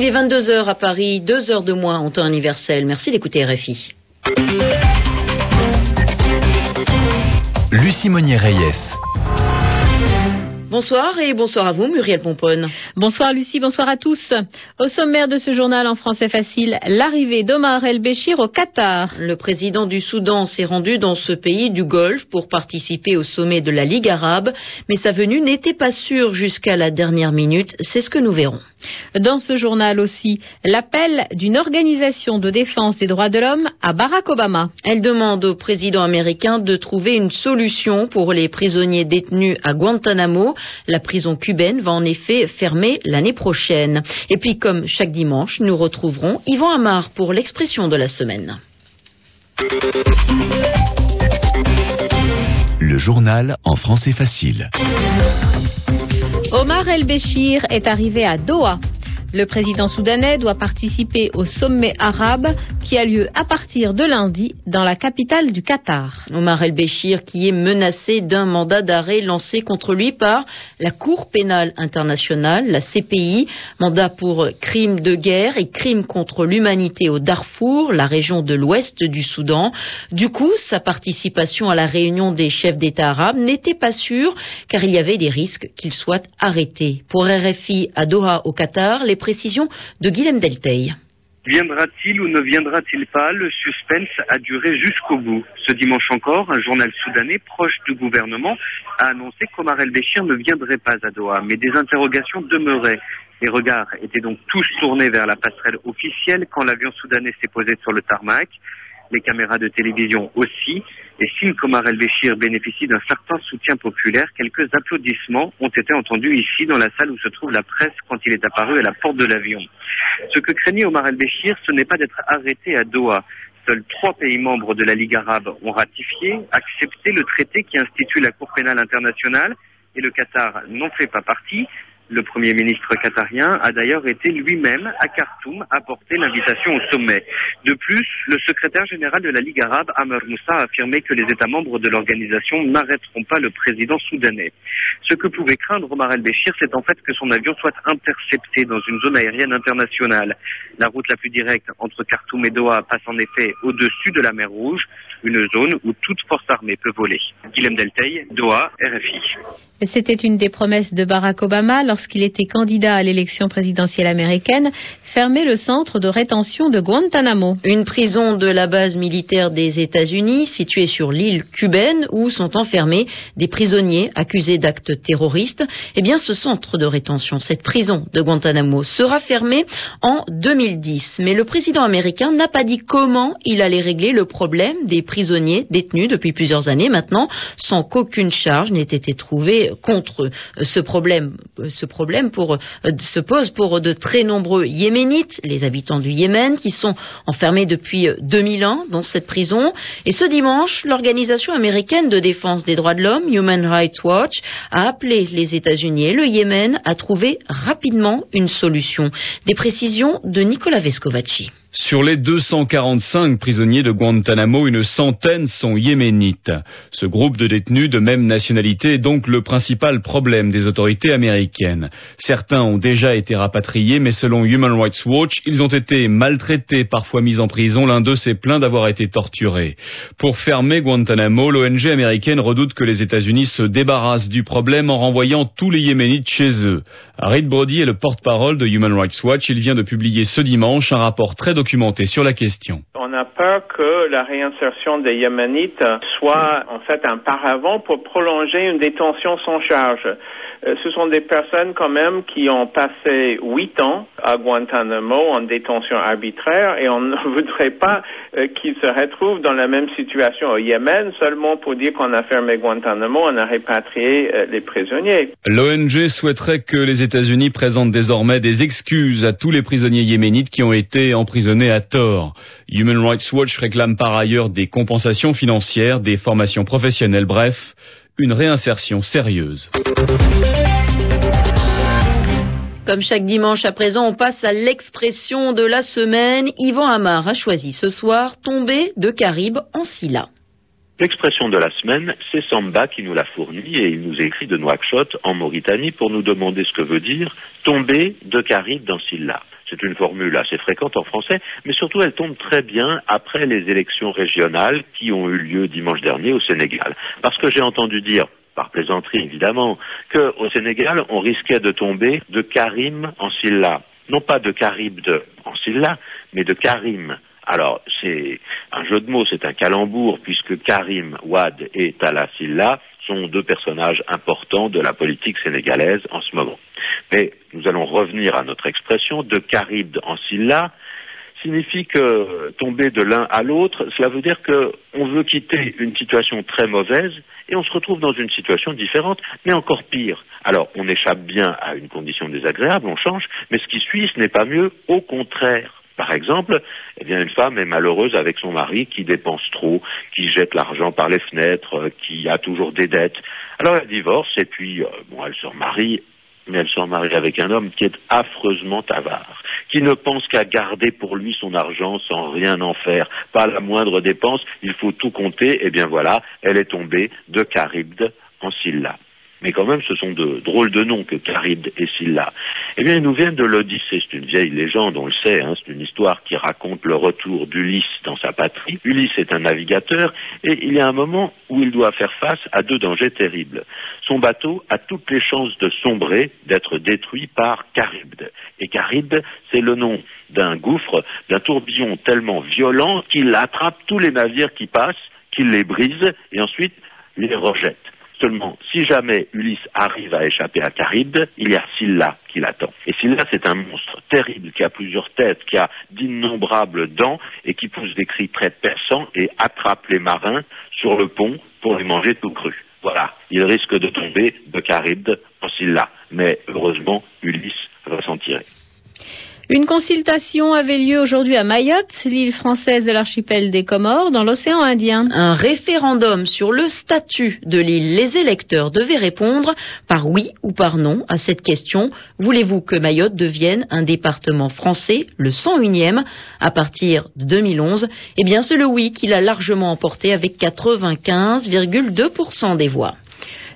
Il est 22h à Paris, deux heures de moins en temps universel. Merci d'écouter RFI. Lucie Monnier-Reyes. Bonsoir et bonsoir à vous, Muriel Pomponne. Bonsoir Lucie, bonsoir à tous. Au sommaire de ce journal en français facile, l'arrivée d'Omar El-Béchir au Qatar. Le président du Soudan s'est rendu dans ce pays du Golfe pour participer au sommet de la Ligue arabe, mais sa venue n'était pas sûre jusqu'à la dernière minute. C'est ce que nous verrons. Dans ce journal aussi, l'appel d'une organisation de défense des droits de l'homme à Barack Obama. Elle demande au président américain de trouver une solution pour les prisonniers détenus à Guantanamo. La prison cubaine va en effet fermer l'année prochaine. Et puis, comme chaque dimanche, nous retrouverons Yvan Amar pour l'expression de la semaine. Le journal en français facile. Omar El-Béchir est arrivé à Doha. Le président soudanais doit participer au sommet arabe qui a lieu à partir de lundi dans la capitale du Qatar. Omar El-Béchir qui est menacé d'un mandat d'arrêt lancé contre lui par la Cour pénale internationale, la CPI, mandat pour crimes de guerre et crimes contre l'humanité au Darfour, la région de l'ouest du Soudan. Du coup, sa participation à la réunion des chefs d'État arabes n'était pas sûre car il y avait des risques qu'il soit arrêté. Pour RFI à Doha au Qatar, précisions de Guilhem Delteil. Viendra-t-il ou ne viendra-t-il pas Le suspense a duré jusqu'au bout. Ce dimanche encore, un journal soudanais proche du gouvernement a annoncé qu'Omar el-Béchir ne viendrait pas à Doha, mais des interrogations demeuraient. Les regards étaient donc tous tournés vers la passerelle officielle quand l'avion soudanais s'est posé sur le tarmac les caméras de télévision aussi. Et si Komar El-Béchir bénéficie d'un certain soutien populaire, quelques applaudissements ont été entendus ici dans la salle où se trouve la presse quand il est apparu à la porte de l'avion. Ce que craignait Omar El-Béchir, ce n'est pas d'être arrêté à Doha. Seuls trois pays membres de la Ligue arabe ont ratifié, accepté le traité qui institue la Cour pénale internationale et le Qatar n'en fait pas partie. Le Premier ministre qatarien a d'ailleurs été lui-même à Khartoum apporter l'invitation au sommet. De plus, le secrétaire général de la Ligue arabe, Amr Moussa, a affirmé que les États membres de l'organisation n'arrêteront pas le président soudanais. Ce que pouvait craindre Omar el-Béchir, c'est en fait que son avion soit intercepté dans une zone aérienne internationale. La route la plus directe entre Khartoum et Doha passe en effet au-dessus de la mer Rouge, une zone où toute force armée peut voler. Guilhem Delteil, Doha, RFI. C'était une des promesses de Barack Obama lorsqu'il était candidat à l'élection présidentielle américaine, fermer le centre de rétention de Guantanamo. Une prison de la base militaire des États-Unis située sur l'île cubaine où sont enfermés des prisonniers accusés d'actes terroristes. Eh bien, ce centre de rétention, cette prison de Guantanamo, sera fermé en 2010. Mais le président américain n'a pas dit comment il allait régler le problème des prisonniers détenus depuis plusieurs années maintenant, sans qu'aucune charge n'ait été trouvée contre ce problème, ce problème euh, se pose pour de très nombreux Yéménites, les habitants du Yémen, qui sont enfermés depuis 2000 ans dans cette prison. Et ce dimanche, l'organisation américaine de défense des droits de l'homme, Human Rights Watch, a appelé les États-Unis et le Yémen à trouver rapidement une solution. Des précisions de Nicolas Vescovaci. Sur les 245 prisonniers de Guantanamo, une centaine sont yéménites. Ce groupe de détenus de même nationalité est donc le principal problème des autorités américaines. Certains ont déjà été rapatriés, mais selon Human Rights Watch, ils ont été maltraités, parfois mis en prison. L'un d'eux s'est plaint d'avoir été torturé. Pour fermer Guantanamo, l'ONG américaine redoute que les États-Unis se débarrassent du problème en renvoyant tous les yéménites chez eux. Brody est le porte-parole de Human Rights Watch. Il vient de publier ce dimanche un rapport très documenté sur la question. On a peur que la réinsertion des Yéménites soit en fait un paravent pour prolonger une détention sans charge. Euh, ce sont des personnes quand même qui ont passé huit ans à Guantanamo en détention arbitraire et on ne voudrait pas euh, qu'ils se retrouvent dans la même situation au Yémen seulement pour dire qu'on a fermé Guantanamo, on a répatrié euh, les prisonniers. L'ONG souhaiterait que les États-Unis présentent désormais des excuses à tous les prisonniers yéménites qui ont été emprisonnés à tort. Human Rights Watch réclame par ailleurs des compensations financières, des formations professionnelles, bref, une réinsertion sérieuse. Comme chaque dimanche à présent, on passe à l'expression de la semaine. Yvan Amar a choisi ce soir tomber de Caribe en Silla. L'expression de la semaine, c'est Samba qui nous l'a fournie et il nous écrit de Nouakchott en Mauritanie pour nous demander ce que veut dire tomber de Caribe dans Silla. C'est une formule assez fréquente en français, mais surtout elle tombe très bien après les élections régionales qui ont eu lieu dimanche dernier au Sénégal. Parce que j'ai entendu dire par plaisanterie évidemment, qu'au Sénégal, on risquait de tomber de Karim en Silla. Non pas de Caribde en Silla, mais de Karim. Alors, c'est un jeu de mots, c'est un calembour, puisque Karim Wad et Tala Silla sont deux personnages importants de la politique sénégalaise en ce moment. Mais nous allons revenir à notre expression de Caribde en Silla, signifie que tomber de l'un à l'autre, cela veut dire qu'on veut quitter une situation très mauvaise et on se retrouve dans une situation différente, mais encore pire. Alors, on échappe bien à une condition désagréable, on change, mais ce qui suit, ce n'est pas mieux, au contraire. Par exemple, eh bien, une femme est malheureuse avec son mari qui dépense trop, qui jette l'argent par les fenêtres, euh, qui a toujours des dettes. Alors elle divorce et puis, euh, bon, elle se remarie mais elle se remarie avec un homme qui est affreusement avare, qui ne pense qu'à garder pour lui son argent sans rien en faire, pas la moindre dépense, il faut tout compter, et eh bien voilà, elle est tombée de Charybde en Silla mais quand même ce sont de drôles de noms que Charybde et Scylla. Eh bien, ils nous viennent de l'Odyssée, c'est une vieille légende, on le sait, hein, c'est une histoire qui raconte le retour d'Ulysse dans sa patrie. Ulysse est un navigateur et il y a un moment où il doit faire face à deux dangers terribles. Son bateau a toutes les chances de sombrer, d'être détruit par Charybde. Et Charybde, c'est le nom d'un gouffre, d'un tourbillon tellement violent qu'il attrape tous les navires qui passent, qu'il les brise et ensuite les rejette. Seulement, si jamais Ulysse arrive à échapper à Charybde, il y a Scylla qui l'attend. Et Scylla, c'est un monstre terrible qui a plusieurs têtes, qui a d'innombrables dents et qui pousse des cris très perçants et attrape les marins sur le pont pour les manger tout cru. Voilà, il risque de tomber de Charybde en Scylla. Mais heureusement, Ulysse va s'en tirer. Une consultation avait lieu aujourd'hui à Mayotte, l'île française de l'archipel des Comores, dans l'océan Indien. Un référendum sur le statut de l'île. Les électeurs devaient répondre par oui ou par non à cette question. Voulez-vous que Mayotte devienne un département français, le 101e, à partir de 2011 Eh bien, c'est le oui qui l'a largement emporté avec 95,2% des voix.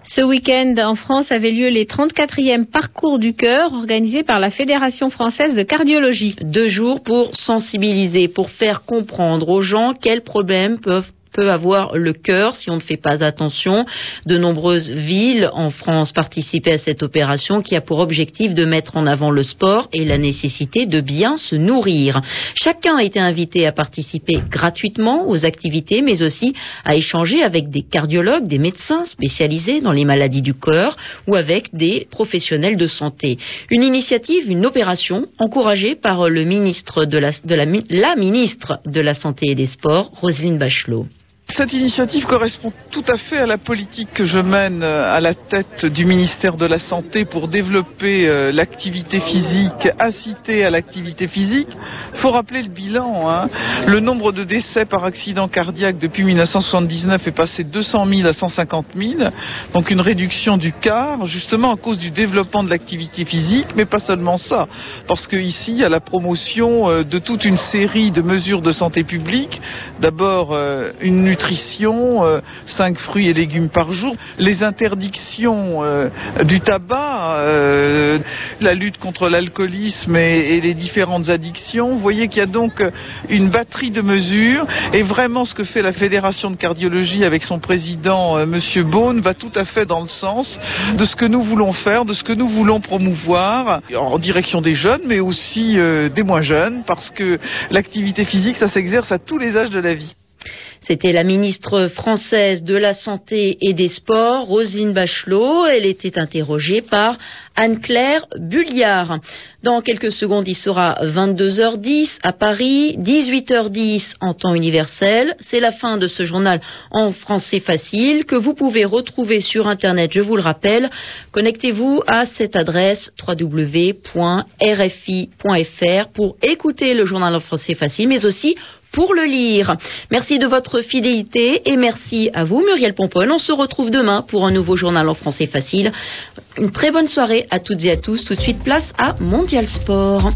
Ce week-end, en France, avaient lieu les 34e parcours du cœur organisés par la Fédération française de cardiologie. Deux jours pour sensibiliser, pour faire comprendre aux gens quels problèmes peuvent peut avoir le cœur si on ne fait pas attention. De nombreuses villes en France participaient à cette opération qui a pour objectif de mettre en avant le sport et la nécessité de bien se nourrir. Chacun a été invité à participer gratuitement aux activités, mais aussi à échanger avec des cardiologues, des médecins spécialisés dans les maladies du cœur ou avec des professionnels de santé. Une initiative, une opération encouragée par le ministre de la, de la, la ministre de la Santé et des Sports, Roselyne Bachelot. Cette initiative correspond tout à fait à la politique que je mène euh, à la tête du ministère de la Santé pour développer euh, l'activité physique, inciter à l'activité physique. Il faut rappeler le bilan. Hein. Le nombre de décès par accident cardiaque depuis 1979 est passé de 200 000 à 150 000, donc une réduction du quart, justement à cause du développement de l'activité physique, mais pas seulement ça, parce qu'ici, il y a la promotion euh, de toute une série de mesures de santé publique. D'abord, une nutrition, euh, cinq fruits et légumes par jour, les interdictions euh, du tabac, euh, la lutte contre l'alcoolisme et, les différentes addictions. Vous voyez qu'il y a donc une batterie de mesures et vraiment ce que fait la Fédération de cardiologie avec son président Monsieur Beaune va tout à fait dans le sens de ce que nous voulons faire, de ce que nous voulons promouvoir en direction des jeunes mais aussi des moins jeunes parce que l'activité physique ça s'exerce à tous les âges de la vie. C'était la ministre française de la Santé et des Sports, Rosine Bachelot. Elle était interrogée par Anne-Claire Bulliard. Dans quelques secondes, il sera 22h10 à Paris, 18h10 en temps universel. C'est la fin de ce journal en français facile que vous pouvez retrouver sur Internet, je vous le rappelle. Connectez-vous à cette adresse www.rfi.fr pour écouter le journal en français facile, mais aussi pour le lire. Merci de votre fidélité et merci à vous, Muriel Pompon. On se retrouve demain pour un nouveau journal en français facile. Une très bonne soirée à toutes et à tous. Tout de suite, place à Mondial Sport.